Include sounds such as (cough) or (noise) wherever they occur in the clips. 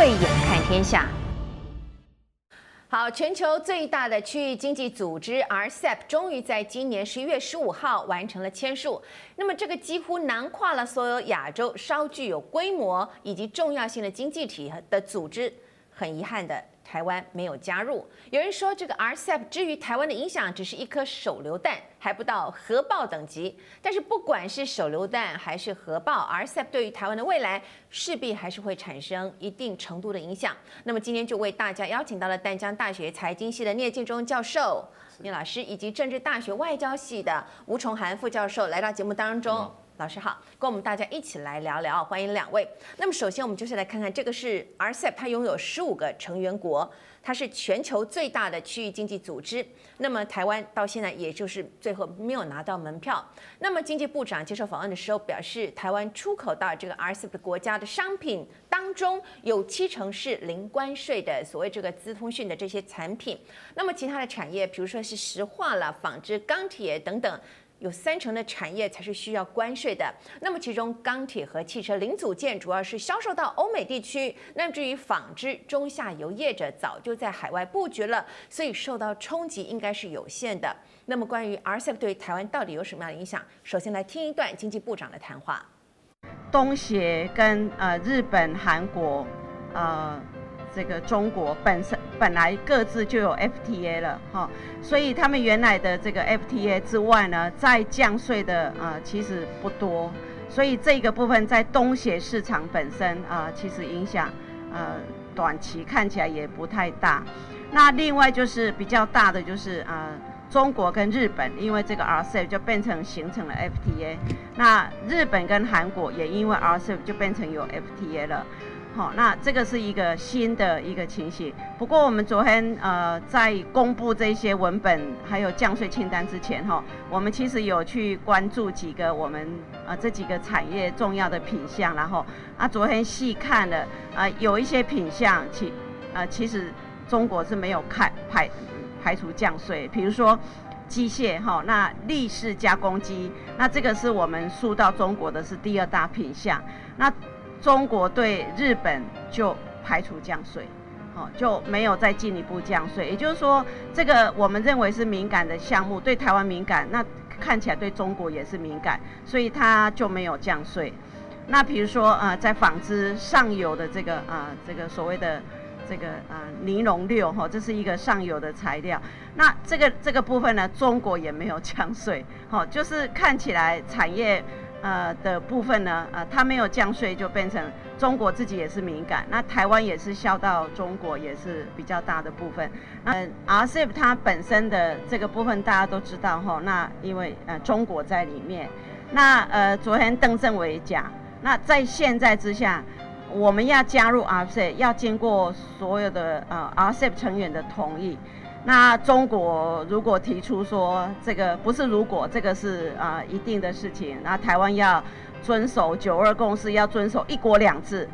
慧眼看天下。好，全球最大的区域经济组织 RCEP 终于在今年十一月十五号完成了签署。那么，这个几乎囊括了所有亚洲稍具有规模以及重要性的经济体的组织。很遗憾的。台湾没有加入。有人说，这个 RCEP 至于台湾的影响，只是一颗手榴弹，还不到核爆等级。但是，不管是手榴弹还是核爆，RCEP 对于台湾的未来势必还是会产生一定程度的影响。那么，今天就为大家邀请到了淡江大学财经系的聂敬中教授、聂老师，以及政治大学外交系的吴崇涵副教授来到节目当中。老师好，跟我们大家一起来聊聊，欢迎两位。那么首先我们就是来看看这个是 RCEP，它拥有十五个成员国，它是全球最大的区域经济组织。那么台湾到现在也就是最后没有拿到门票。那么经济部长接受访问的时候表示，台湾出口到这个 RCEP 国家的商品当中有七成是零关税的，所谓这个资通讯的这些产品。那么其他的产业，比如说是石化了、纺织、钢铁等等。有三成的产业才是需要关税的，那么其中钢铁和汽车零组件主要是销售到欧美地区，那至于纺织中下游业者早就在海外布局了，所以受到冲击应该是有限的。那么关于 RCEP 对台湾到底有什么样的影响？首先来听一段经济部长的谈话。东协跟呃日本、韩国，呃。这个中国本身本来各自就有 FTA 了哈，所以他们原来的这个 FTA 之外呢，再降税的啊、呃、其实不多，所以这个部分在东协市场本身啊、其实影响呃短期看起来也不太大。那另外就是比较大的就是啊、呃、中国跟日本，因为这个 RCEP 就变成形成了 FTA，那日本跟韩国也因为 RCEP 就变成有 FTA 了。好，那这个是一个新的一个情形。不过我们昨天呃在公布这些文本还有降税清单之前哈，我们其实有去关注几个我们呃这几个产业重要的品项，然后啊昨天细看了啊、呃、有一些品项其呃其实中国是没有开排排除降税，比如说机械哈，那立式加工机，那这个是我们输到中国的是第二大品项，那。中国对日本就排除降税，好，就没有再进一步降税。也就是说，这个我们认为是敏感的项目，对台湾敏感，那看起来对中国也是敏感，所以它就没有降税。那比如说，呃，在纺织上游的这个啊、这个所谓的这个啊、尼龙六哈，这是一个上游的材料。那这个这个部分呢，中国也没有降税，好，就是看起来产业。呃的部分呢，呃，它没有降税，就变成中国自己也是敏感。那台湾也是笑到中国，也是比较大的部分。那 RCEP 它本身的这个部分大家都知道哈，那因为呃中国在里面。那呃昨天邓政委讲，那在现在之下，我们要加入 RCEP，要经过所有的呃 RCEP 成员的同意。那中国如果提出说这个不是如果这个是啊、呃、一定的事情，那台湾要遵守九二共识，要遵守一国两制，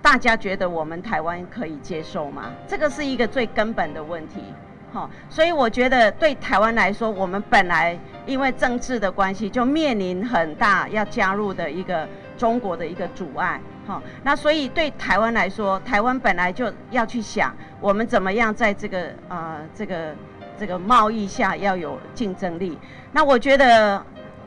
大家觉得我们台湾可以接受吗？这个是一个最根本的问题，好，所以我觉得对台湾来说，我们本来因为政治的关系就面临很大要加入的一个中国的一个阻碍。好，那所以对台湾来说，台湾本来就要去想，我们怎么样在这个、呃、这个这个贸易下要有竞争力。那我觉得，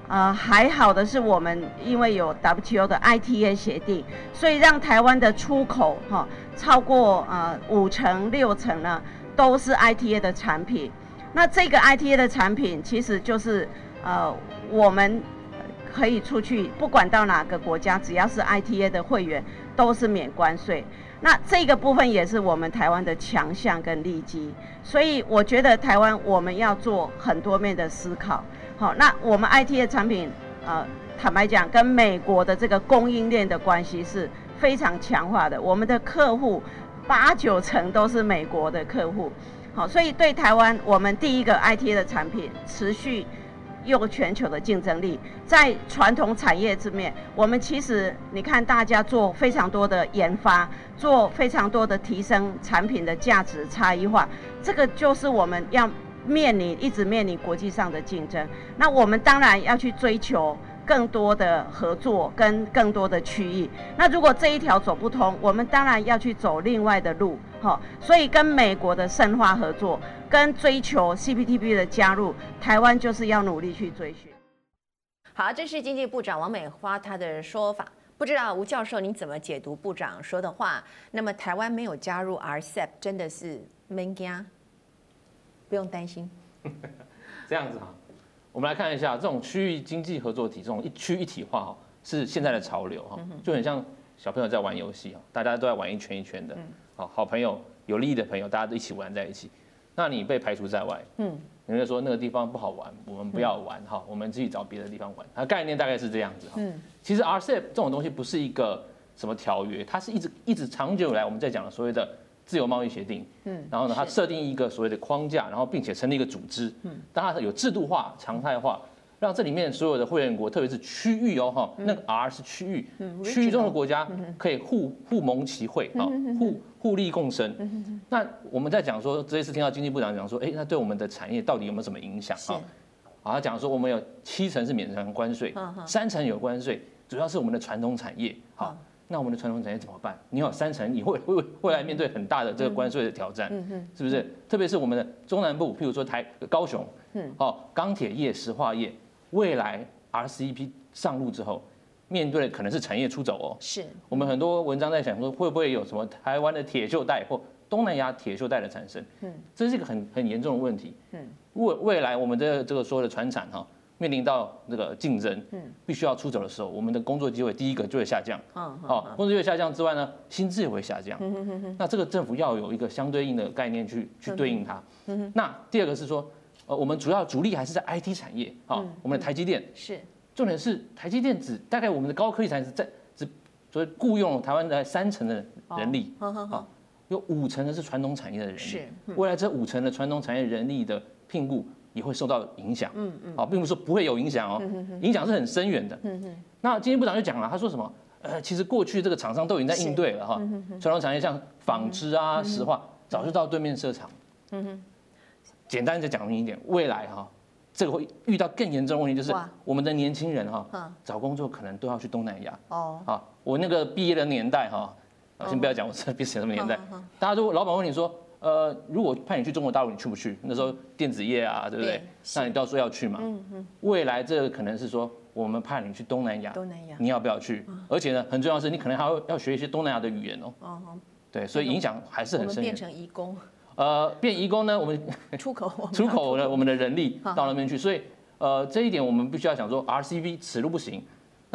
呃还好的是我们因为有 WTO 的 ITA 协定，所以让台湾的出口哈、哦、超过、呃、五成六成呢都是 ITA 的产品。那这个 ITA 的产品其实就是呃我们。可以出去，不管到哪个国家，只要是 ITA 的会员，都是免关税。那这个部分也是我们台湾的强项跟利基。所以我觉得台湾我们要做很多面的思考。好，那我们 ITA 产品，呃，坦白讲，跟美国的这个供应链的关系是非常强化的。我们的客户八九成都是美国的客户。好，所以对台湾，我们第一个 ITA 的产品持续。有全球的竞争力，在传统产业之面，我们其实你看，大家做非常多的研发，做非常多的提升产品的价值差异化，这个就是我们要面临一直面临国际上的竞争。那我们当然要去追求更多的合作跟更多的区域。那如果这一条走不通，我们当然要去走另外的路，哈。所以跟美国的深化合作，跟追求 CPTPP 的加入，台湾就是要努力去追寻。好，这是经济部长王美花她的说法。不知道吴教授您怎么解读部长说的话？那么台湾没有加入 RCEP，真的是闷家，不用担心。(laughs) 这样子哈，我们来看一下这种区域经济合作体，这种一区一体化哈，是现在的潮流哈，就很像小朋友在玩游戏啊，大家都在玩一圈一圈的，好好朋友、有利益的朋友，大家都一起玩在一起，那你被排除在外，嗯。人家说那个地方不好玩，我们不要玩哈，我们自己找别的地方玩。它概念大概是这样子哈。嗯，其实 RCEP 这种东西不是一个什么条约，它是一直一直长久以来我们在讲的所谓的自由贸易协定。嗯，然后呢，它设定一个所谓的框架，然后并且成立一个组织。嗯，当它有制度化、常态化。让这里面所有的会员国，特别是区域哦哈，那个 R 是区域，区域中的国家可以互互盟其会啊，互互利共生。那我们在讲说，这一次听到经济部长讲说，哎，那对我们的产业到底有没有什么影响啊？啊，他讲说我们有七成是免征关税，三成有关税，主要是我们的传统产业。好，那我们的传统产业怎么办？你有三成，你会会未来面对很大的这个关税的挑战，是不是？特别是我们的中南部，譬如说台高雄，哦，钢铁业、石化业。未来 RCEP 上路之后，面对的可能是产业出走哦。是我们很多文章在想说，会不会有什么台湾的铁锈带或东南亚铁锈带的产生？嗯，这是一个很很严重的问题。嗯，未未来我们的这个所有的船产哈，面临到这个竞争，嗯，必须要出走的时候，我们的工作机会第一个就会下降。嗯，好，工作机会下降之外呢，薪资也会下降。嗯。那这个政府要有一个相对应的概念去去对应它。嗯哼。那第二个是说。呃，我们主要主力还是在 IT 产业啊，我们的台积电是重点是台积电只大概我们的高科技产业是在只所以雇佣台湾的三成的人力，好，有五成的是传统产业的人力，是未来这五成的传统产业人力的聘雇也会受到影响，嗯嗯，啊，并不是说不会有影响哦，影响是很深远的，嗯嗯，那今天部长就讲了，他说什么？呃，其实过去这个厂商都已经在应对了哈，传统产业像纺织啊、石化，早就到对面设厂，嗯哼。简单的讲明一点，未来哈，这个会遇到更严重的问题，就是我们的年轻人哈，找工作可能都要去东南亚。哦，啊，我那个毕业的年代哈，先不要讲我是毕业什么年代，大家都老板问你说，呃，如果派你去中国大陆，你去不去？那时候电子业啊，对不对？那你都要说要去嘛。嗯嗯。未来这个可能是说，我们派你去东南亚，东南亚，你要不要去？而且呢，很重要的是，你可能还要要学一些东南亚的语言哦。哦。对，所以影响还是很深。变成移工。呃，变移工呢？我们 (laughs) 出口，出口呢？我们的人力到那边去，所以呃，这一点我们必须要想说，RCEP 此路不行。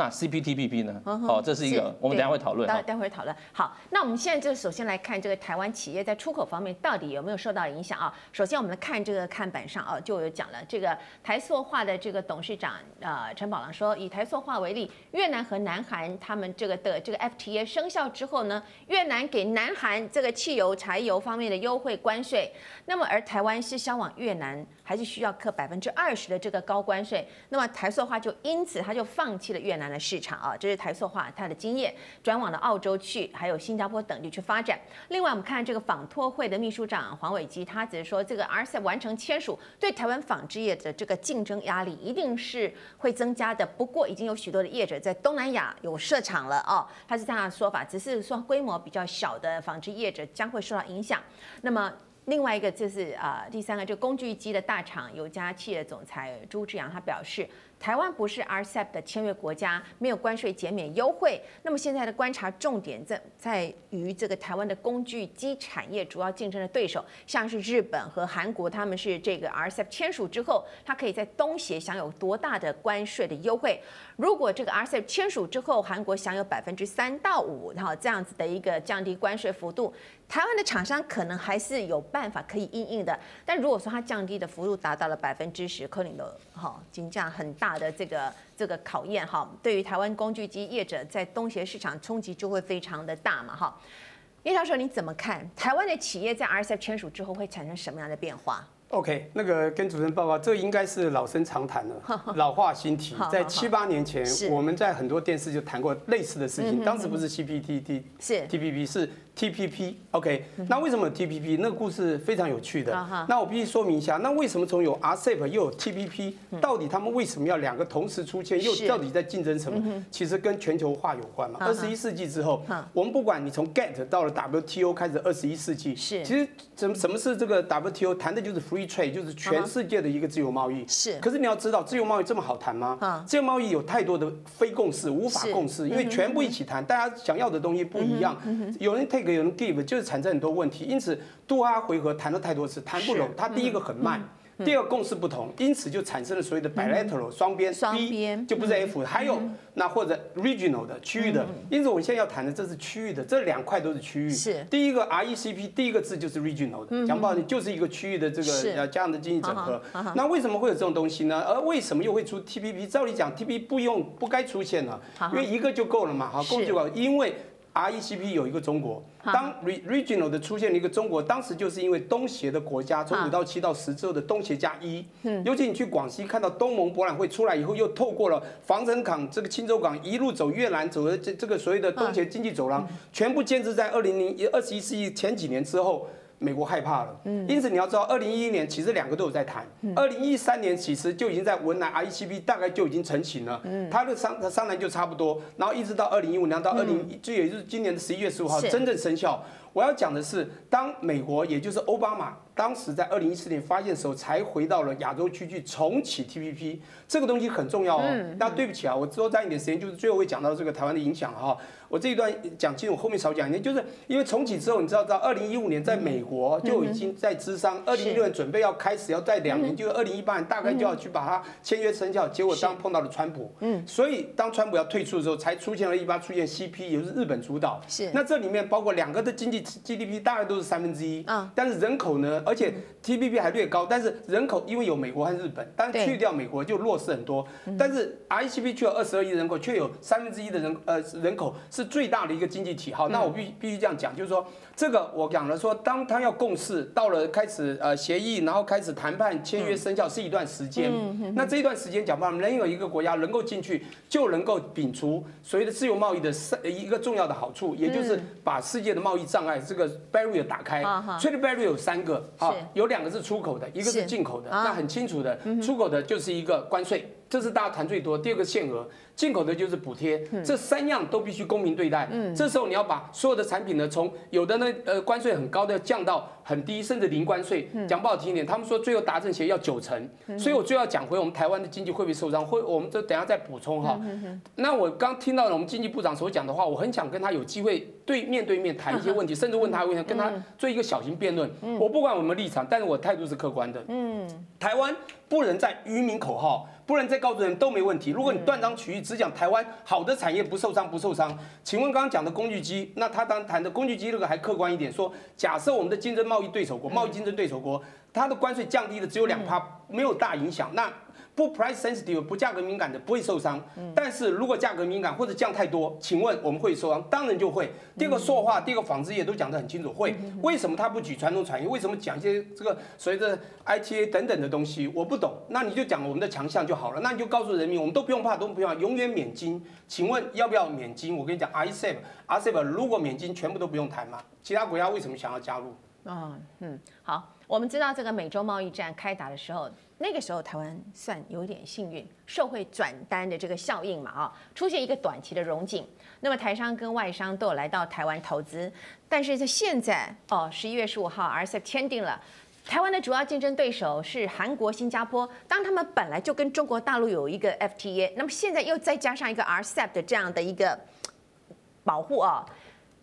那 CPTPP 呢？哦，这是一个，我们等下会讨论。待待会讨论。好，那我们现在就首先来看这个台湾企业在出口方面到底有没有受到影响啊？首先我们来看这个看板上啊，就有讲了，这个台塑化的这个董事长呃陈宝郎说，以台塑化为例，越南和南韩他们这个的这个 FTA 生效之后呢，越南给南韩这个汽油、柴油方面的优惠关税，那么而台湾是销往越南。还是需要课百分之二十的这个高关税，那么台塑化就因此他就放弃了越南的市场啊，这是台塑化它的经验，转往了澳洲去，还有新加坡等地去发展。另外，我们看这个纺托会的秘书长黄伟基，他只是说这个 RCE 完成签署，对台湾纺织业的这个竞争压力一定是会增加的。不过，已经有许多的业者在东南亚有设厂了哦，他是这样的说法，只是说规模比较小的纺织业者将会受到影响。那么。另外一个就是啊，第三个就工具机的大厂有家企业总裁朱志阳他表示。台湾不是 RCEP 的签约国家，没有关税减免优惠。那么现在的观察重点在在于这个台湾的工具机产业主要竞争的对手，像是日本和韩国，他们是这个 RCEP 签署之后，它可以在东协享有多大的关税的优惠？如果这个 RCEP 签署之后，韩国享有百分之三到五，然后这样子的一个降低关税幅度，台湾的厂商可能还是有办法可以应应的。但如果说它降低的幅度达到了百分之十，可能的哈金价很大。的这个这个考验哈，对于台湾工具机业者在东协市场冲击就会非常的大嘛哈。叶教授你怎么看台湾的企业在 RCEP 签署之后会产生什么样的变化？OK，那个跟主持人报告，这应该是老生常谈了，(laughs) 老话新提。在七八年前，我们在很多电视就谈过类似的事情，当时不是 CPTPP 是 TPP 是。TPP，OK，那为什么有 TPP？那个故事非常有趣的。那我必须说明一下，那为什么从有 RCEP 又有 TPP？到底他们为什么要两个同时出现？又到底在竞争什么？其实跟全球化有关嘛。二十一世纪之后，我们不管你从 GATT 到了 WTO 开始，二十一世纪，是其实什什么是这个 WTO？谈的就是 Free Trade，就是全世界的一个自由贸易。是。可是你要知道，自由贸易这么好谈吗？自由贸易有太多的非共识，无法共识，因为全部一起谈，大家想要的东西不一样。有人 take。有人 give 就是产生很多问题，因此杜哈回合谈了太多次，谈不拢。它第一个很慢，第二个共识不同，因此就产生了所谓的 bilateral 双边，双边就不是 F，还有那或者 regional 的区域的。因此我们现在要谈的这是区域的，这两块都是区域。是第一个 RECP 第一个字就是 regional 的，讲不好听就是一个区域的这个呃这样的经济整合。那为什么会有这种东西呢？而为什么又会出 TPP？照理讲 TPP 不用不该出现了，因为一个就够了嘛，好，够就够，因为。RECP 有一个中国，当 regional 的出现了一个中国，当时就是因为东协的国家从五到七到十之后的东协加一，尤其你去广西看到东盟博览会出来以后，又透过了防城港这个钦州港一路走越南走的这这个所谓的东协经济走廊，全部建制在二零零一二十一世纪前几年之后。美国害怕了，因此你要知道，二零一一年其实两个都有在谈，二零一三年其实就已经在文莱 RCEP 大概就已经成型了，它的商商谈就差不多，然后一直到二零一五年到二零，这也就是今年的十一月十五号真正生效。我要讲的是，当美国也就是奥巴马当时在二零一四年发现的时候，才回到了亚洲区去重启 TPP，这个东西很重要哦。那对不起啊，我多占一点时间，就是最后会讲到这个台湾的影响哈。我这一段讲清楚，后面少讲一点，就是因为重启之后，你知道，到二零一五年在美国就已经在资商，二零一六年准备要开始，要在两年，就是二零一八年大概就要去把它签约生效。结果当碰到了川普，嗯，所以当川普要退出的时候，才出现了一八出现 CP，也就是日本主导。是，那这里面包括两个的经济 GDP 大概都是三分之一，嗯，但是人口呢，而且 TPP 还略高，但是人口因为有美国和日本，但去掉美国就弱势很多。但是 RCEP 却有二十二亿人口，却有三分之一的人呃人口是最大的一个经济体。好，那我必必须这样讲，就是说这个我讲了说，当他要共识到了开始呃协议，然后开始谈判签约生效是一段时间。那这一段时间讲吧，能有一个国家能够进去，就能够摒除所谓的自由贸易的三一个重要的好处，也就是把世界的贸易障碍这个 barrier 打开。trade barrier 有三个，啊，有两个是出口的，一个是进口的。那很清楚的，出口的就是一个关税。这是大家谈最多。第二个限额，进口的就是补贴，这三样都必须公平对待。嗯，这时候你要把所有的产品呢，从有的呢，呃，关税很高的降到很低，甚至零关税。讲不好听一点，他们说最后达成协议要九成。所以我最后要讲回我们台湾的经济会不会受伤？会，我们这等下再补充哈。那我刚听到了我们经济部长所讲的话，我很想跟他有机会对面对面谈一些问题，甚至问他问题，跟他做一个小型辩论。我不管我们立场，但是我态度是客观的。嗯，台湾不能在愚民口号。不能再告诉人都没问题。如果你断章取义，只讲台湾好的产业不受伤不受伤，请问刚刚讲的工具机，那他当谈的工具机那个还客观一点，说假设我们的竞争贸易对手国，贸易竞争对手国，它的关税降低的只有两趴，没有大影响，那。不 price sensitive 不价格敏感的不会受伤，但是如果价格敏感或者降太多，请问我们会受伤？当然就会。第二个塑化，第二个纺织业都讲得很清楚，会。为什么他不举传统产业？为什么讲一些这个随着 ITA 等等的东西？我不懂。那你就讲我们的强项就好了。那你就告诉人民，我们都不用怕，都不用怕，永远免金。请问要不要免金？我跟你讲，RCEP，RCEP 如果免金，全部都不用谈嘛？其他国家为什么想要加入？嗯嗯，好，我们知道这个美洲贸易战开打的时候。那个时候台湾算有点幸运，受惠转单的这个效应嘛，啊，出现一个短期的融景。那么台商跟外商都有来到台湾投资，但是在现在哦，十一月十五号 RCEP 签订了，台湾的主要竞争对手是韩国、新加坡，当他们本来就跟中国大陆有一个 FTA，那么现在又再加上一个 RCEP 的这样的一个保护啊。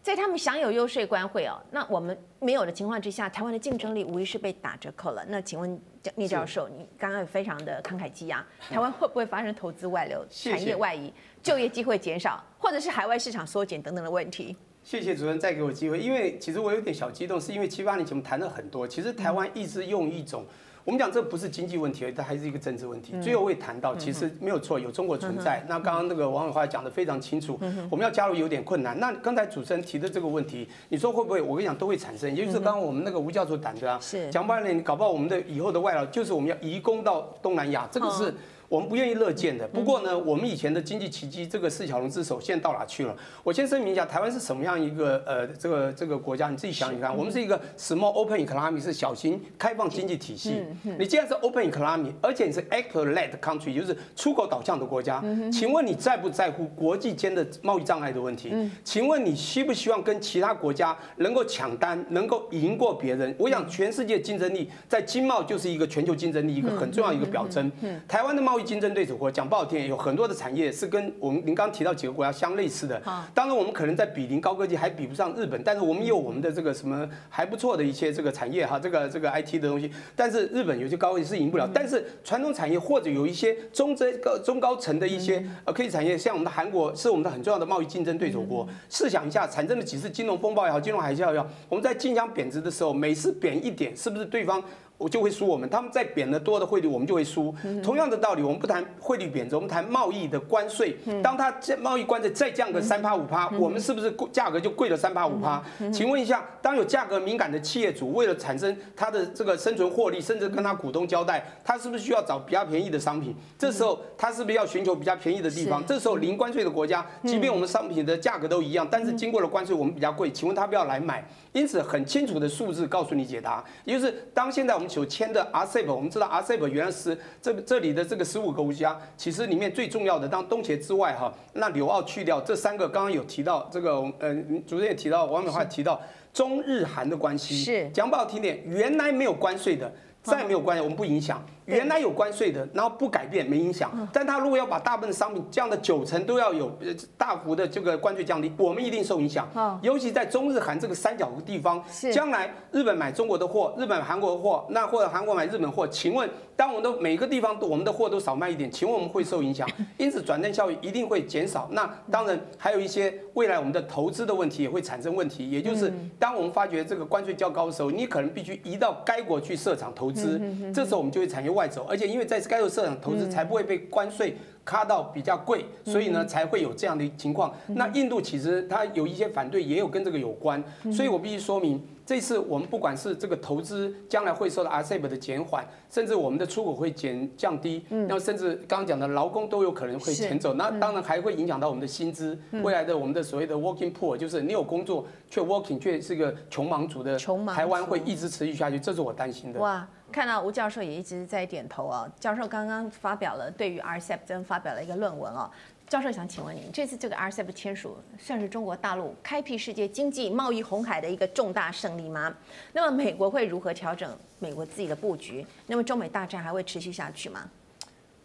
在他们享有优税关会哦，那我们没有的情况之下，台湾的竞争力无疑是被打折扣了。那请问聂教授，你刚刚非常的慷慨激昂，台湾会不会发生投资外流、产业外移、就业机会减少，或者是海外市场缩减等等的问题？谢谢主任再给我机会，因为其实我有点小激动，是因为七八年前我们谈了很多，其实台湾一直用一种。我们讲这不是经济问题，它还是一个政治问题。最后会谈到，其实没有错，有中国存在。那刚刚那个王伟华讲的非常清楚，我们要加入有点困难。那刚才主持人提的这个问题，你说会不会？我跟你讲，都会产生。也就是刚刚我们那个吴教授谈的啊，讲白了，你搞不好我们的以后的外劳就是我们要移工到东南亚，这个是。我们不愿意乐见的。不过呢，我们以前的经济奇迹，这个四小龙之首，现在到哪去了？我先声明一下，台湾是什么样一个呃这个这个国家？你自己想一想，我们是一个 small open economy，是小型开放经济体系。你既然是 open economy，而且你是 export-led country，就是出口导向的国家，请问你在不在乎国际间的贸易障碍的问题？请问你希不希望跟其他国家能够抢单，能够赢过别人？我想全世界竞争力在经贸就是一个全球竞争力一个很重要一个表征。台湾的贸易竞争对手国讲不好听，有很多的产业是跟我们您刚提到几个国家相类似的。当然我们可能在比邻高科技还比不上日本，但是我们有我们的这个什么还不错的一些这个产业哈，这个这个 IT 的东西。但是日本有些高科技是赢不了。但是传统产业或者有一些中这个中高层的一些呃科技产业，像我们的韩国是我们的很重要的贸易竞争对手国。试想一下，产生了几次金融风暴也好，金融海啸也好，我们在竞相贬值的时候，每次贬一点，是不是对方？我就会输我们，他们在贬的多的汇率，我们就会输。同样的道理，我们不谈汇率贬值，我们谈贸易的关税。当它这贸易关税再降个三趴五趴，我们是不是价格就贵了三趴五趴？请问一下，当有价格敏感的企业主为了产生他的这个生存获利，甚至跟他股东交代，他是不是需要找比较便宜的商品？这时候他是不是要寻求比较便宜的地方？这时候零关税的国家，即便我们商品的价格都一样，但是经过了关税，我们比较贵，请问他不要来买？因此很清楚的数字告诉你解答，也就是当现在我们所签的 RCEP，我们知道 RCEP 原来是这这里的这个十五个国家，其实里面最重要的，当东协之外哈，那纽澳去掉这三个，刚刚有提到这个，呃，主任也提到，王美华也提到中日韩的关系，是。讲不好听点，原来没有关税的，再没有关系，我们不影响。原来有关税的，然后不改变没影响，但他如果要把大部分商品降到九成都要有大幅的这个关税降低，我们一定受影响。尤其在中日韩这个三角的地方，将来日本买中国的货，日本韩国的货，那或者韩国买日本货，请问当我们的每个地方我们的货都少卖一点，请问我们会受影响？(laughs) 因此转正效益一定会减少。那当然还有一些未来我们的投资的问题也会产生问题，也就是当我们发觉这个关税较高的时候，你可能必须移到该国去设厂投资，这时候我们就会产业。外走，而且因为在该有市场投资，才不会被关税卡到比较贵，所以呢才会有这样的情况。那印度其实它有一些反对，也有跟这个有关，所以我必须说明，这次我们不管是这个投资将来会受到 RCEP 的减缓，甚至我们的出口会减降低，那甚至刚刚讲的劳工都有可能会减走，那当然还会影响到我们的薪资，未来的我们的所谓的 working poor，就是你有工作却 working 却是个穷忙族的，台湾会一直持续下去，这是我担心的。哇。看到吴教授也一直在点头啊。教授刚刚发表了对于 RCEP 真发表了一个论文啊。教授想请问您，这次这个 RCEP 签署算是中国大陆开辟世界经济贸易红海的一个重大胜利吗？那么美国会如何调整美国自己的布局？那么中美大战还会持续下去吗？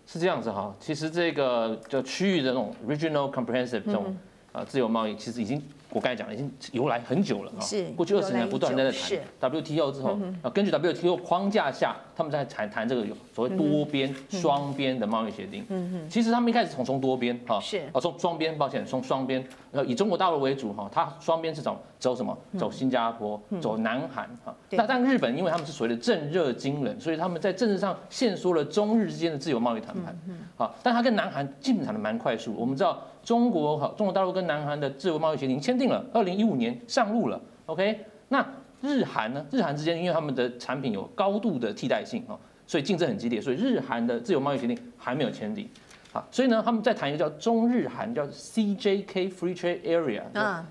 是这样子哈，其实这个就区域的那种 regional comprehensive 这种啊自由贸易，其实已经。我刚才讲了，已经由来很久了啊。是。过去二十年不断在谈 WTO 之后，啊，根据 WTO 框架下，他们在谈谈这个所谓多边、双边的贸易协定。嗯嗯。其实他们一开始从从多边哈，是啊，从双边，抱歉，从双边，呃，以中国大陆为主哈，它双边是走走什么？走新加坡，走南韩啊。那但日本因为他们是所谓的正热经冷，所以他们在政治上限缩了中日之间的自由贸易谈判。嗯。好，但他跟南韩进展的蛮快速。我们知道。中国好，中国大陆跟南韩的自由贸易协定签订了，二零一五年上路了。OK，那日韩呢？日韩之间因为他们的产品有高度的替代性啊，所以竞争很激烈，所以日韩的自由贸易协定还没有签订。好，所以呢，他们在谈一个叫中日韩叫 CJK Free Trade Area，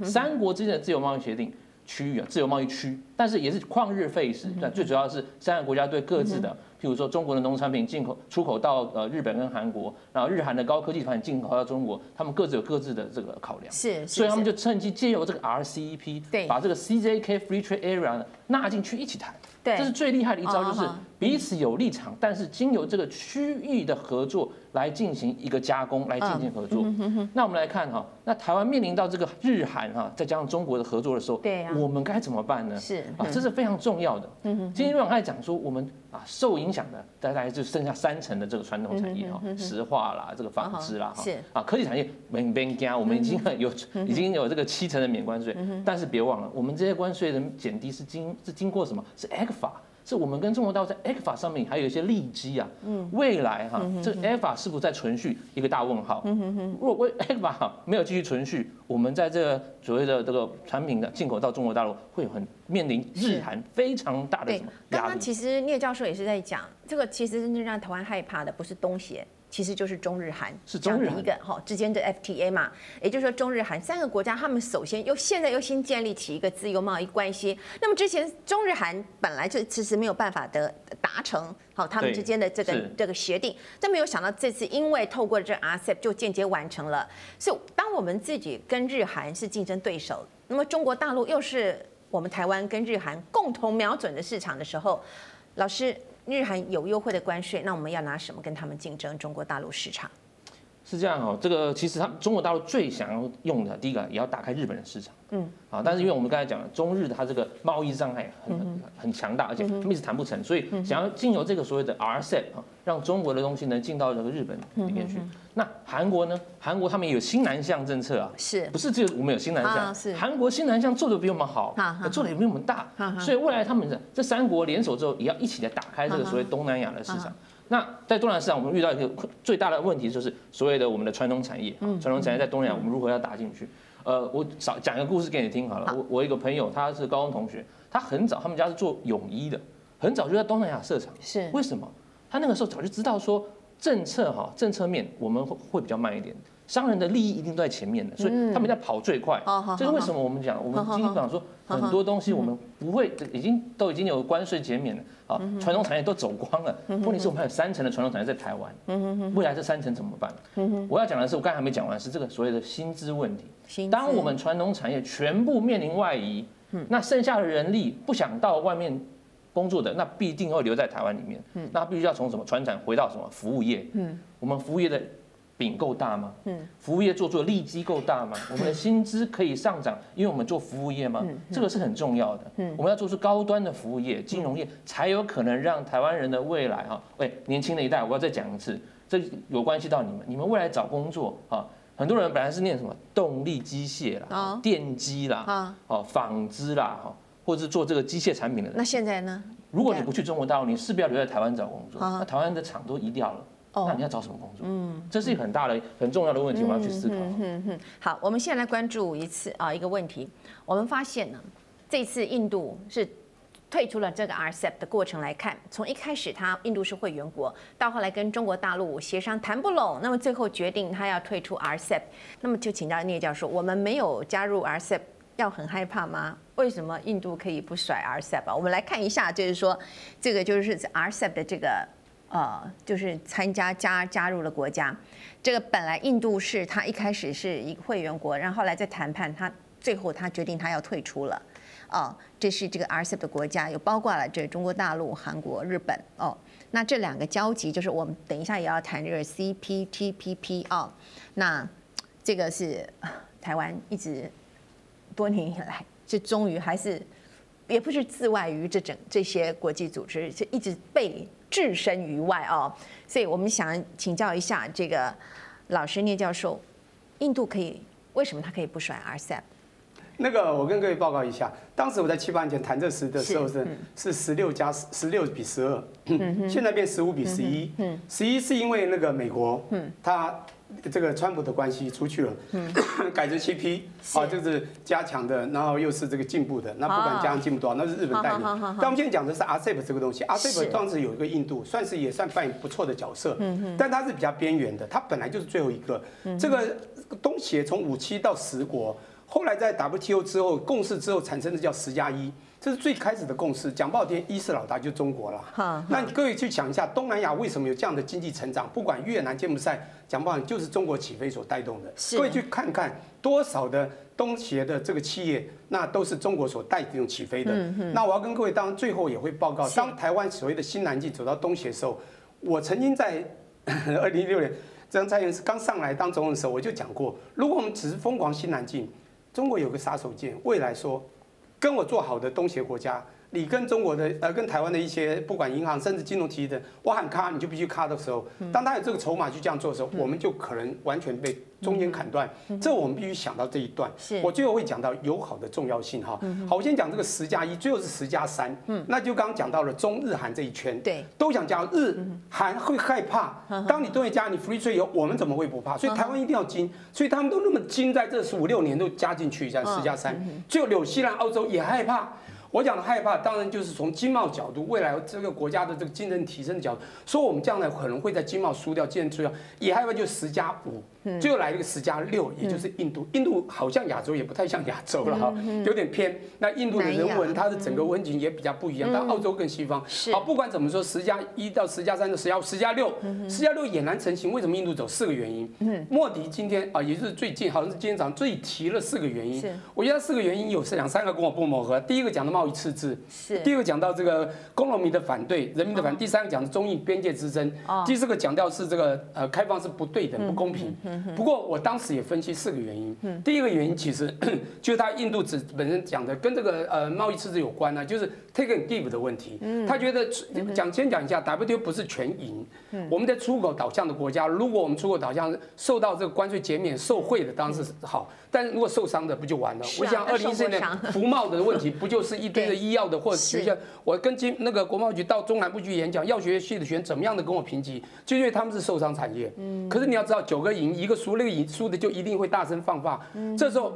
三国之间的自由贸易协定区域啊，自由贸易区，但是也是旷日费时。但最主要是三个国家对各自的。譬如说，中国的农产品进口出口到呃日本跟韩国，然后日韩的高科技产品进口到中国，他们各自有各自的这个考量，是，所以他们就趁机借由这个 RCEP，对，把这个 CJK Free Trade Area 呢纳进去一起谈。对，这是最厉害的一招，就是彼此有立场，但是经由这个区域的合作来进行一个加工，来进行合作。那我们来看哈，那台湾面临到这个日韩哈，再加上中国的合作的时候，对，我们该怎么办呢？是啊，这是非常重要的。今天我刚才讲说，我们啊受影响的大概就剩下三成的这个传统产业哈，石化啦，这个纺织啦，是。啊，科技产业没没加，我们已经有已经有这个七成的免关税，但是别忘了，我们这些关税的减低是经是经过什么？是 ECFA 是我们跟中国大陆在 ECFA 上面还有一些利基啊。嗯。未来哈，这个 ECFA 是否在存续？一个大问号。嗯哼哼。如果 ECFA 没有继续存续，我们在这个所谓的这个产品的进口到中国大陆，会有很面临日韩非常大的什么？刚刚其实聂教授也是在讲，这个其实真正让台湾害怕的不是东协，其实就是中日韩是中日一个哈之间的 FTA 嘛，也就是说中日韩三个国家，他们首先又现在又新建立起一个自由贸易关系。那么之前中日韩本来就其实没有办法的达成好他们之间的这个这个协定，但没有想到这次因为透过这 RCEP 就间接完成了。所以当我们自己跟日韩是竞争对手，那么中国大陆又是我们台湾跟日韩共同瞄准的市场的时候，老师。日韩有优惠的关税，那我们要拿什么跟他们竞争中国大陆市场？是这样哦，这个其实他中国大陆最想要用的，第一个也要打开日本的市场。嗯，啊，但是因为我们刚才讲了，中日它这个贸易障碍很很很强大，而且他们一直谈不成，所以想要经由这个所谓的 RCEP 啊，让中国的东西能进到这个日本里面去。那韩国呢？韩国他们也有新南向政策啊，是不是只有我们有新南向？是韩国新南向做的比我们好，做的也比我们大，所以未来他们这三国联手之后，也要一起来打开这个所谓东南亚的市场。那在东南亚市场，我们遇到一个最大的问题，就是所谓的我们的传统产业，传统产业在东南亚，我们如何要打进去？呃，我少讲一个故事给你听好了。我我一个朋友，他是高中同学，他很早，他们家是做泳衣的，很早就在东南亚设厂。是为什么？他那个时候早就知道说政策哈，政策面我们会会比较慢一点。商人的利益一定都在前面的，所以他们在跑最快。这是为什么？我们讲，我们经常讲说，很多东西我们不会，已经都已经有关税减免了啊，传统产业都走光了。问题是我们还有三成的传统产业在台湾，未来这三成怎么办？我要讲的是，我刚才还没讲完，是这个所谓的薪资问题。当我们传统产业全部面临外移，那剩下的人力不想到外面工作的，那必定会留在台湾里面。那必须要从什么传产回到什么服务业？我们服务业的。饼够大吗？嗯，服务业做做利基够大吗？(laughs) 我们的薪资可以上涨，因为我们做服务业吗？这个是很重要的。嗯，我们要做出高端的服务业、金融业，才有可能让台湾人的未来哈，喂，年轻的一代，我要再讲一次，这有关系到你们，你们未来找工作啊，很多人本来是念什么动力机械啦、电机啦、哦纺织啦哈，或者是做这个机械产品的人。那现在呢？如果你不去中国大陆，你势必要留在台湾找工作，那台湾的厂都移掉了。那你要找什么工作？嗯，这是一个很大的、很重要的问题，我们要去思考。嗯嗯。好，我们现在来关注一次啊，一个问题。我们发现呢，这次印度是退出了这个 RCEP 的过程来看，从一开始它印度是会员国，到后来跟中国大陆协商谈不拢，那么最后决定它要退出 RCEP。那么就请教聂教授，我们没有加入 RCEP，要很害怕吗？为什么印度可以不甩 RCEP 啊？我们来看一下，就是说这个就是 RCEP 的这个。呃，就是参加加加入了国家，这个本来印度是他一开始是一个会员国，然后后来在谈判，他最后他决定他要退出了。哦，这是这个 RCEP 的国家，有包括了这中国大陆、韩国、日本。哦，那这两个交集就是我们等一下也要谈这个 CPTPP 哦。那这个是台湾一直多年以来，就终于还是也不是自外于这整这些国际组织，就一直被。置身于外哦，所以我们想请教一下这个老师聂教授，印度可以为什么他可以不甩 RCEP？那个我跟各位报告一下，当时我在七八年前谈这事的时候是是十六加十六比十二，现在变十五比十一，十一是因为那个美国，他。这个川普的关系出去了，嗯、改成七 P，啊，就是加强的，然后又是这个进步的，那不管加强进步多少，那是日本带领。但我们现在讲的是 RCEP 这个东西，RCEP 当时有一个印度，算是也算扮演不错的角色，但它是比较边缘的，它本来就是最后一个。这个东协从五七到十国，后来在 WTO 之后共识之后产生的叫十加一。这是最开始的共识，讲不好听，一是老大就中国了。哈，那各位去想一下，东南亚为什么有这样的经济成长？不管越南、柬埔寨，讲不好听就是中国起飞所带动的。各位去看看多少的东协的这个企业，那都是中国所带动起飞的。那我要跟各位当最后也会报告，当台湾所谓的新南进走到东协的时候，我曾经在 (laughs) 二零一六年，张蔡英文刚上来当总统的时候，我就讲过，如果我们只是疯狂新南进，中国有个杀手锏，未来说。跟我做好的东协国家，你跟中国的呃，跟台湾的一些不管银行甚至金融体系的，我喊卡你就必须卡的时候，当他有这个筹码去这样做的时候，我们就可能完全被中间砍断。这我们必须想到这一段。是我最后会讲到友好的重要性哈。好，我先讲这个十加一，最后是十加三。嗯那就刚刚讲到了中日韩这一圈，对，都想加日韩会害怕。当你东协加你 free trade 我们怎么会不怕？所以台湾一定要精，所以他们都那么精，在这十五六年都加进去，一下十加三。最后纽西兰、澳洲也害怕。我讲的害怕，当然就是从经贸角度，未来这个国家的这个竞争提升的角度，说我们将来可能会在经贸输掉，竞争输掉，也害怕就十加五，最后来了一个十加六，也就是印度。印度好像亚洲，也不太像亚洲了哈，有点偏。那印度的人文，它的整个温情也比较不一样，但澳洲跟西方。好，不管怎么说，十加一到十加三的十加十加六，十加六也难成型。为什么印度走四个原因？莫迪今天啊，也就是最近，好像是今天早上最提了四个原因。我觉得四个原因有两三个跟我不谋合。第一个讲的贸易赤字，是第二个讲到这个工农民的反对，人民的反对，第三个讲的中印边界之争，第四个讲到是这个呃开放是不对等、不公平。不过我当时也分析四个原因，第一个原因其实 (clears throat) 就是他印度只本身讲的跟这个呃贸易赤字有关呢，就是 take and give 的问题。他觉得讲先讲一下，WTO 不是全赢，我们在出口导向的国家，如果我们出口导向受到这个关税减免受惠的，当然是好。但如果受伤的不就完了？我想二零一四年福茂 (laughs) 的问题 (laughs) 不就是一堆的医药的或者学校？我跟经那个国贸局到中南部去演讲，药学系的学生怎么样的跟我评级，就因为他们是受伤产业。可是你要知道，九个赢一个输，那个赢输的就一定会大声放话。这时候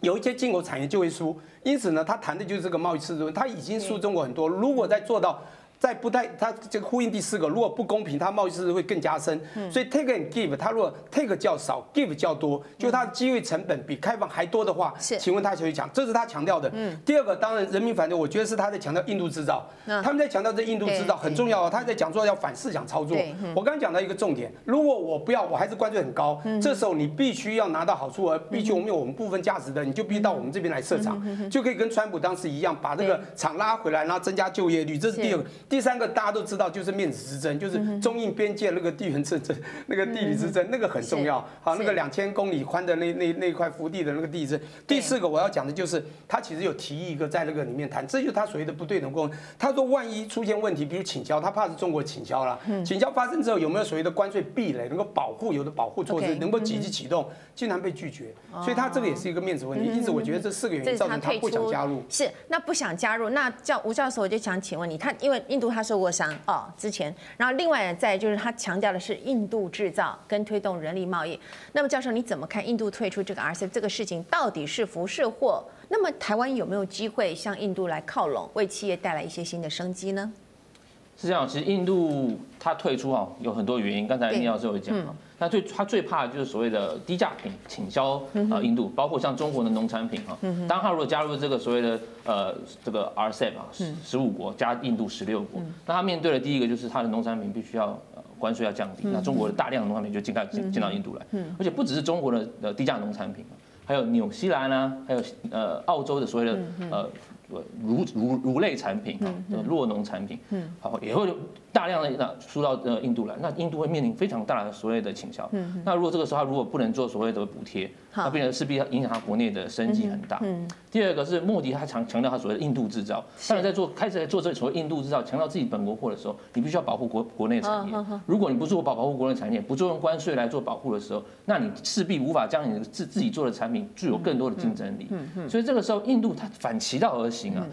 有一些进口产业就会输。因此呢，他谈的就是这个贸易赤字，他已经输中国很多。如果再做到。在不太，他这个呼应第四个，如果不公平，它贸易赤字会更加深。所以 take and give，它如果 take 较少，give 较多，就它的机会成本比开放还多的话，请问他就会讲，这是他强调的。嗯。第二个，当然人民反对，我觉得是他在强调印度制造。他们在强调这印度制造很重要，他在讲说要反市场操作。我刚刚讲到一个重点，如果我不要，我还是关税很高，这时候你必须要拿到好处，而必须我们有我们部分价值的，你就必须到我们这边来设厂，就可以跟川普当时一样，把这个厂拉回来，然后增加就业率。这是第二个。第三个大家都知道，就是面子之争，就是中印边界那个地缘之争，那个地理之争，那个很重要。好，那个两千公里宽的那那那块福地的那个地质。第四个我要讲的就是，他其实有提议一个在那个里面谈，这就是他所谓的不对等共。他说，万一出现问题，比如倾销，他怕是中国倾销了。倾销发生之后，有没有所谓的关税壁垒能够保护有的保护措施，能够积极启动，竟然被拒绝，所以他这个也是一个面子问题。因此，我觉得这四个原因造成他不想加入。是，那不想加入，那叫吴教授，我就想请问你，他因为印度他受过伤。哦，之前，然后另外再就是他强调的是印度制造跟推动人力贸易。那么教授你怎么看印度退出这个 RCEP 这个事情到底是福是祸？那么台湾有没有机会向印度来靠拢，为企业带来一些新的生机呢？是这样，其实印度它退出啊有很多原因，刚才聂老师有讲啊。那最他最怕的就是所谓的低价品倾销啊，印度包括像中国的农产品啊，当他如果加入这个所谓的呃这个 RCEP 啊，十五国加印度十六国，那他面对的第一个就是他的农产品必须要关税要降低，那中国的大量的农产品就进到进进到印度来，而且不只是中国的呃低价农产品，还有纽西兰啊，还有呃澳洲的所谓的呃乳乳乳类产品啊，弱农产品，好也会。大量的那输到呃印度来，那印度会面临非常大的所谓的倾销。那如果这个时候他如果不能做所谓的补贴，那变成势必影响他国内的生计很大。第二个是莫迪他强强调他所谓的印度制造，当然在做开始在做这所谓印度制造，强调自己本国货的时候，你必须要保护国国内产业。如果你不做保保护国内产业，不做用关税来做保护的时候，那你势必无法将你自自己做的产品具有更多的竞争力。所以这个时候印度它反其道而行啊，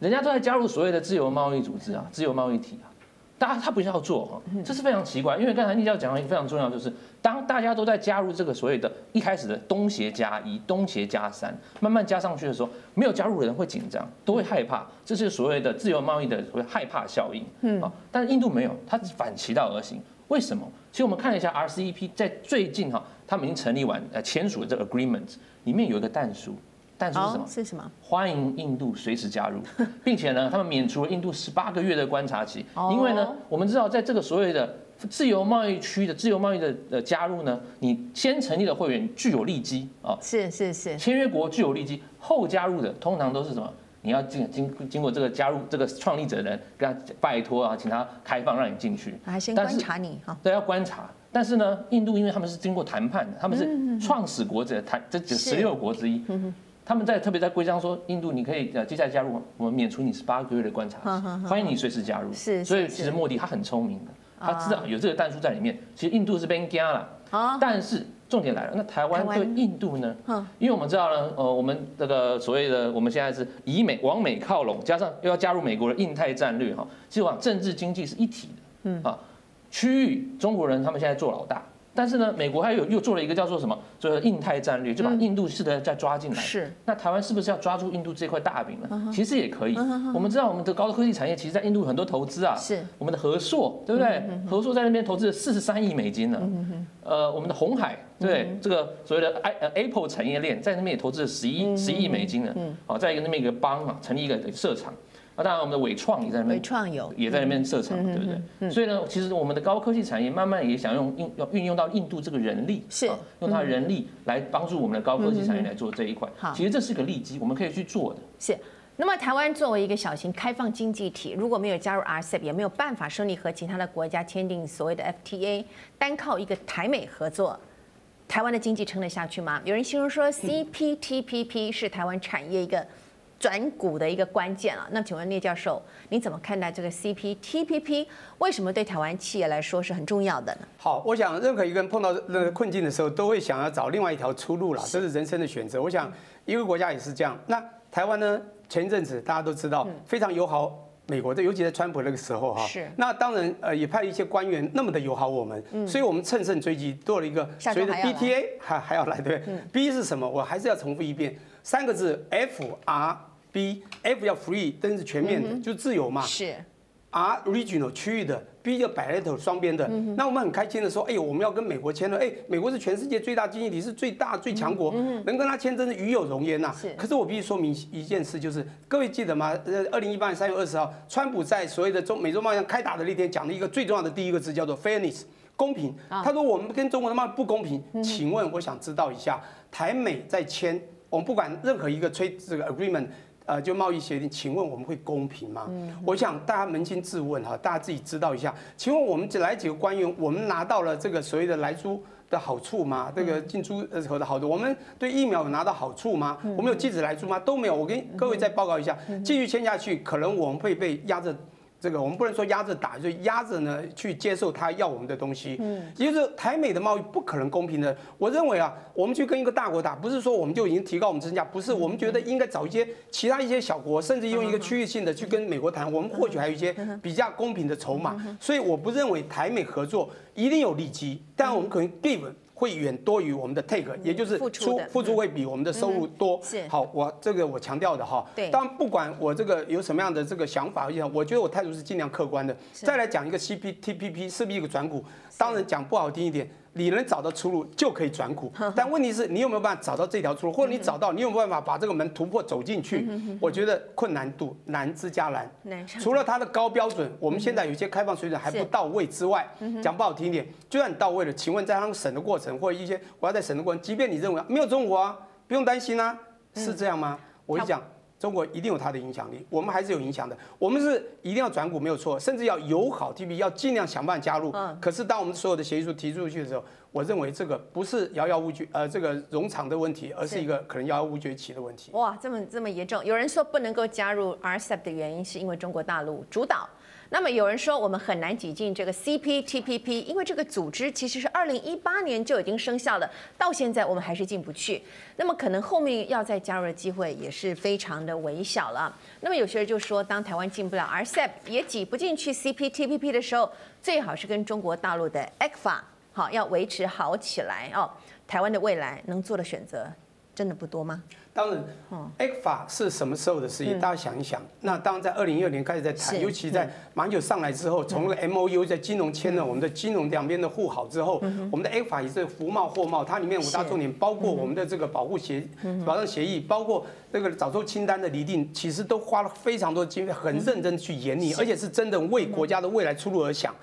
人家都在加入所谓的自由贸易组织啊，自由贸易体啊。大家他不需要做哈，这是非常奇怪，因为刚才聂教讲了一个非常重要，就是当大家都在加入这个所谓的一开始的东协加一、东协加三，慢慢加上去的时候，没有加入的人会紧张，都会害怕，这是所谓的自由贸易的所谓害怕效应。嗯，但是印度没有，它反其道而行。为什么？其实我们看了一下 RCEP，在最近哈，他们已经成立完呃签署了这个 agreement 里面有一个弹书。但是什么？是什么？欢迎印度随时加入，(laughs) 并且呢，他们免除了印度十八个月的观察期。因为呢，我们知道，在这个所谓的自由贸易区的自由贸易的呃加入呢，你先成立的会员具有利基啊，是是是，签约国具有利基，后加入的通常都是什么？你要经经经过这个加入这个创立者的人跟他拜托啊，请他开放让你进去，还先观察你哈，对，要观察。但是呢，印度因为他们是经过谈判的，他们是创始国者谈这十六国之一。他们在特别在规章说，印度你可以呃接下来加入，我们免除你十八个月的观察期，欢迎你随时加入。是，所以其实莫迪他很聪明的，他知道有这个弹珠在里面。其实印度是被加了，但是重点来了，那台湾对印度呢？因为我们知道呢，呃，我们这个所谓的我们现在是以美往美靠拢，加上又要加入美国的印太战略哈，其实往政治经济是一体的。嗯啊，区域中国人他们现在做老大。但是呢，美国还有又做了一个叫做什么，就是印太战略，就把印度试着再抓进来。是。那台湾是不是要抓住印度这块大饼呢？其实也可以。我们知道我们的高科技产业，其实在印度很多投资啊。是。我们的和硕，对不对？和硕在那边投资了四十三亿美金呢。呃，我们的鸿海，对这个所谓的 i 呃 Apple 产业链，在那边也投资了十一十亿美金呢。好，在一个那边一个邦嘛，成立一个设厂。啊，当然我们的伟创也在那边，伟创有也在那边设厂，对不对？所以呢，其实我们的高科技产业慢慢也想用运要运用到印度这个人力，是用它的人力来帮助我们的高科技产业来做这一块。好，其实这是个利基，我们可以去做的。是。那么台湾作为一个小型开放经济体，如果没有加入 RCEP，也没有办法顺利和其他的国家签订所谓的 FTA，单靠一个台美合作，台湾的经济撑得下去吗？有人形容说，CPTPP 是台湾产业一个。转股的一个关键啊，那请问聂教授，你怎么看待这个 CPTPP？为什么对台湾企业来说是很重要的呢？好，我想任何一个人碰到那个困境的时候，都会想要找另外一条出路了，这是人生的选择。我想一个国家也是这样。那台湾呢？前一阵子大家都知道非常友好美国的，尤其在川普那个时候哈。是。那当然呃也派了一些官员那么的友好我们，所以我们乘胜追击，做了一个所谓的 BTA 还还要来对？B 是什么？我还是要重复一遍，三个字 F R。B F 要 free，但是全面的，就自由嘛。是。R regional 区域的，B 就 bilateral 双边的。那我们很开心的说，哎，我们要跟美国签了，哎，美国是全世界最大经济体，是最大最强国，能跟他签真的与有荣焉呐。是。可是我必须说明一件事，就是各位记得吗？呃，二零一八年三月二十号，川普在所谓的中美洲贸易开打的那天，讲了一个最重要的第一个字，叫做 fairness，公平。他说我们跟中国的贸易不公平，请问我想知道一下，台美在签，我们不管任何一个 trade 这个 agreement。呃，就贸易协定，请问我们会公平吗？我想大家扪心自问哈，大家自己知道一下。请问我们来几个官员，我们拿到了这个所谓的来租的好处吗？这个进出呃口的好处，我们对疫苗有拿到好处吗？我们有禁止来租吗？都没有。我跟各位再报告一下，继续签下去，可能我们会被压着。这个我们不能说压着打，就压着呢去接受他要我们的东西。嗯，也就是台美的贸易不可能公平的。我认为啊，我们去跟一个大国打，不是说我们就已经提高我们身价，不是，我们觉得应该找一些其他一些小国，甚至用一个区域性的去跟美国谈，我们或许还有一些比较公平的筹码。所以我不认为台美合作一定有利基，但我们可能 give。会远多于我们的 take，也就是出付出会比我们的收入多。是好，我这个我强调的哈。对。当然不管我这个有什么样的这个想法，我觉得我态度是尽量客观的。再来讲一个 CPTPP 是不是一个转股？当然讲不好听一点。你能找到出路就可以转股，但问题是你有没有办法找到这条出路，或者你找到，你有没有办法把这个门突破走进去？我觉得困难度难之加难。除了它的高标准，我们现在有些开放水准还不到位之外，讲不好听一点，就算你到位了，请问在他们审的过程或者一些我要在审的过程，即便你认为没有中国啊，不用担心啊，是这样吗？我就讲。中国一定有它的影响力，我们还是有影响的。我们是一定要转股没有错，甚至要友好 TPP，要尽量想办法加入。嗯。可是当我们所有的协议书提出去的时候，我认为这个不是遥遥无绝，呃，这个冗长的问题，而是一个可能遥遥无绝期的问题。哇，这么这么严重！有人说不能够加入 RCEP 的原因是因为中国大陆主导。那么有人说我们很难挤进这个 CPTPP，因为这个组织其实是二零一八年就已经生效了，到现在我们还是进不去。那么可能后面要再加入的机会也是非常的微小了。那么有些人就说，当台湾进不了 RCEP，也挤不进去 CPTPP 的时候，最好是跟中国大陆的 ECFA 好要维持好起来哦。台湾的未来能做的选择真的不多吗？当然，ECFA 是什么时候的事情？大家想一想。那当然，在二零一二年开始在谈，尤其在马英九上来之后，从那个 MOU 在金融签了我们的金融两边的互好之后，我们的 ECFA 也是服贸货贸，它里面五大重点包括我们的这个保护协保障协议，包括这个早收清单的厘定，其实都花了非常多的经费，很认真去研拟，而且是真的为国家的未来出路而想。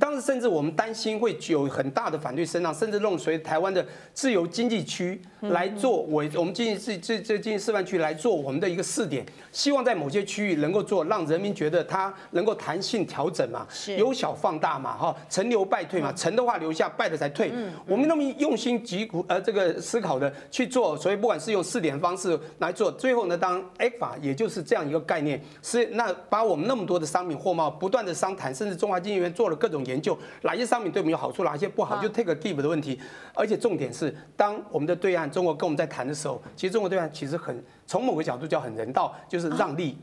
当时甚至我们担心会有很大的反对声浪，甚至弄随台湾的自由经济区来做我我们经济自自。这经济示范区来做我们的一个试点，希望在某些区域能够做，让人民觉得它能够弹性调整嘛，由小放大嘛，哈，成留败退嘛，成的话留下，败的才退。我们那么用心疾苦呃这个思考的去做，所以不管是用试点方式来做，最后呢，当 AFA 也就是这样一个概念，是那把我们那么多的商品货贸不断的商谈，甚至中华经济院做了各种研究，哪些商品对我们有好处，哪些不好，就 take a give 的问题。而且重点是，当我们的对岸中国跟我们在谈的时候，其实中国对岸。其实很从某个角度叫很人道，就是让利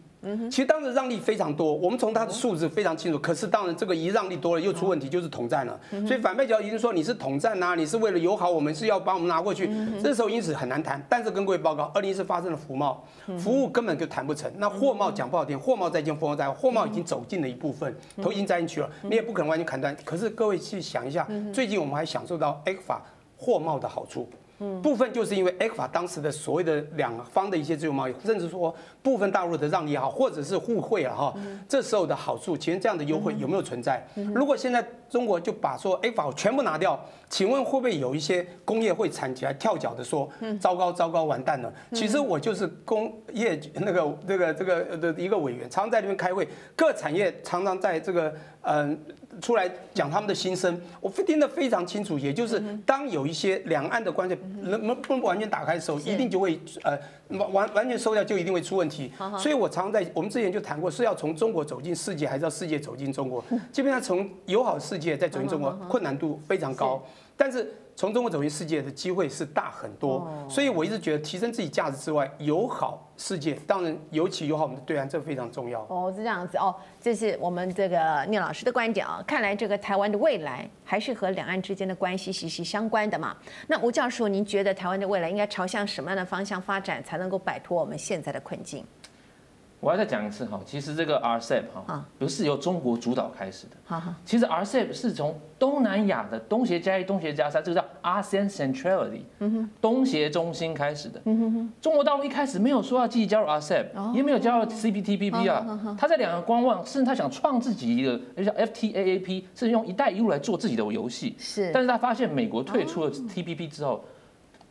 其实当时让利非常多，我们从它的数字非常清楚。可是当然这个一让利多了又出问题，就是统战了。所以反派角已经说你是统战呐，你是为了友好，我们是要把我们拿过去。这时候因此很难谈。但是跟各位报告，二零一四发生了服贸，服务根本就谈不成。那货贸讲不好听，货贸再见，货贸再货贸已经走进了一部分，头已经栽进去了，你也不可能完全砍断。可是各位去想一下，最近我们还享受到 ECFA 货贸的好处。部分就是因为 ECFA 当时的所谓的两方的一些自由贸易，甚至说部分大陆的让利也好，或者是互惠了哈，这时候的好处，其实这样的优惠有没有存在？如果现在中国就把说 ECFA 全部拿掉，请问会不会有一些工业会产起来跳脚的说，糟糕糟糕完蛋了？其实我就是工业那个这个这个的一个委员，常常在那边开会，各产业常常在这个嗯。出来讲他们的心声，我听得非常清楚。也就是当有一些两岸的关系能不能完全打开的时候，一定就会呃完完全收掉，就一定会出问题。所以我常常在我们之前就谈过，是要从中国走进世界，还是要世界走进中国？(laughs) 基本上从友好世界再走进中国，困难度非常高。但是从中国走进世界的机会是大很多，所以我一直觉得提升自己价值之外，友好世界当然尤其友好我们的对岸，这非常重要。哦，是这样子哦，这是我们这个聂老师的观点啊。看来这个台湾的未来还是和两岸之间的关系息息相关的嘛。那吴教授，您觉得台湾的未来应该朝向什么样的方向发展，才能够摆脱我们现在的困境？我要再讲一次哈，其实这个 RCEP 哈，不是由中国主导开始的。其实 RCEP 是从东南亚的东协加一、东协加三，这个叫 ASEAN Centrality，东协中心开始的。中国大陆一开始没有说要积极加入 RCEP，也没有加入 CPTPP 啊，他在两个观望，甚至他想创自己一个，叫 FTAAP，甚至用“一带一路”来做自己的游戏。是，但是他发现美国退出了 TPP 之后，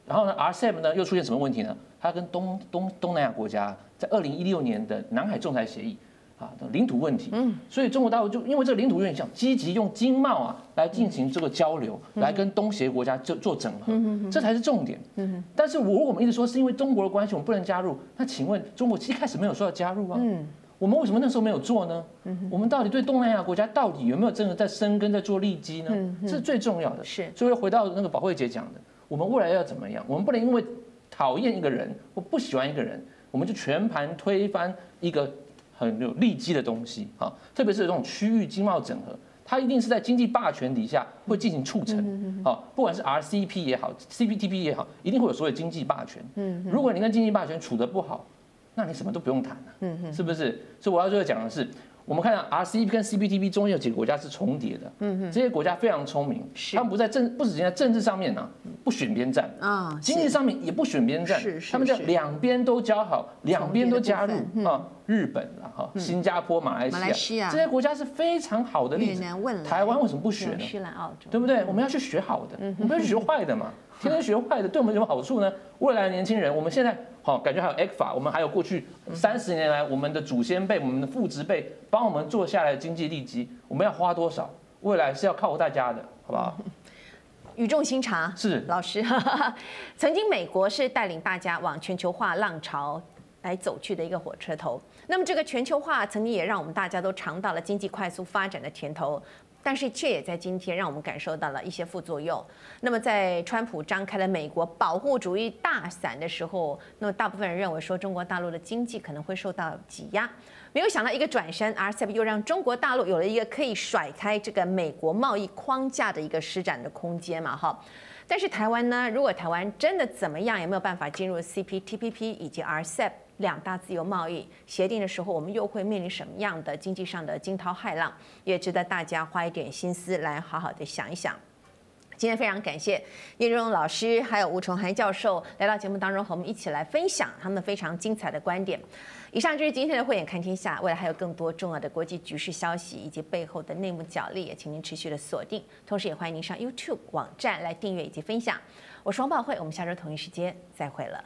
然后呢，RCEP 呢又出现什么问题呢？它跟东东东南亚国家。在二零一六年的南海仲裁协议啊的领土问题，嗯，所以中国大陆就因为这个领土问题，想积极用经贸啊来进行这个交流，来跟东协国家做做整合，这才是重点。嗯，但是我我们一直说是因为中国的关系，我们不能加入。那请问中国一开始没有说要加入啊？嗯，我们为什么那时候没有做呢？嗯，我们到底对东南亚国家到底有没有真的在生根，在做利基呢？嗯，这是最重要的。是，所以回到那个宝慧姐讲的，我们未来要怎么样？我们不能因为讨厌一个人或不喜欢一个人。我们就全盘推翻一个很有利基的东西啊，特别是这种区域经贸整合，它一定是在经济霸权底下会进行促成啊，不管是 RCEP 也好，CPTP 也好，一定会有所谓经济霸权。如果你跟经济霸权处得不好，那你什么都不用谈了，是不是？所以我要最后讲的是。我们看到 RCEP 跟 CPTP 中间有几个国家是重叠的，嗯哼，这些国家非常聪明，是。他们不在政，不止在政治上面呢，不选边站啊，经济上面也不选边站，是是，他们叫两边都交好，两边都加入啊，日本啊，哈，新加坡、马来西亚这些国家是非常好的例子。台湾为什么不学呢？对不对？我们要去学好的，我们不要去学坏的嘛。天天学坏的，对我们有什么好处呢？未来的年轻人，我们现在好感觉还有 ECFA，我们还有过去三十年来我们的祖先辈、我们的父执辈帮我们做下来的经济利基，我们要花多少？未来是要靠大家的，好不好？(laughs) 语重心长是老师，(laughs) 曾经美国是带领大家往全球化浪潮来走去的一个火车头，那么这个全球化曾经也让我们大家都尝到了经济快速发展的甜头。但是却也在今天让我们感受到了一些副作用。那么在川普张开了美国保护主义大伞的时候，那么大部分人认为说中国大陆的经济可能会受到挤压。没有想到一个转身，RCEP 又让中国大陆有了一个可以甩开这个美国贸易框架的一个施展的空间嘛，哈。但是台湾呢，如果台湾真的怎么样，也没有办法进入 CPTPP 以及 RCEP。两大自由贸易协定的时候，我们又会面临什么样的经济上的惊涛骇浪？也值得大家花一点心思来好好的想一想。今天非常感谢叶仁荣老师还有吴崇涵教授来到节目当中和我们一起来分享他们非常精彩的观点。以上就是今天的慧眼看天下，未来还有更多重要的国际局势消息以及背后的内幕角力，也请您持续的锁定。同时也欢迎您上 YouTube 网站来订阅以及分享。我是王宝慧，我们下周同一时间再会了。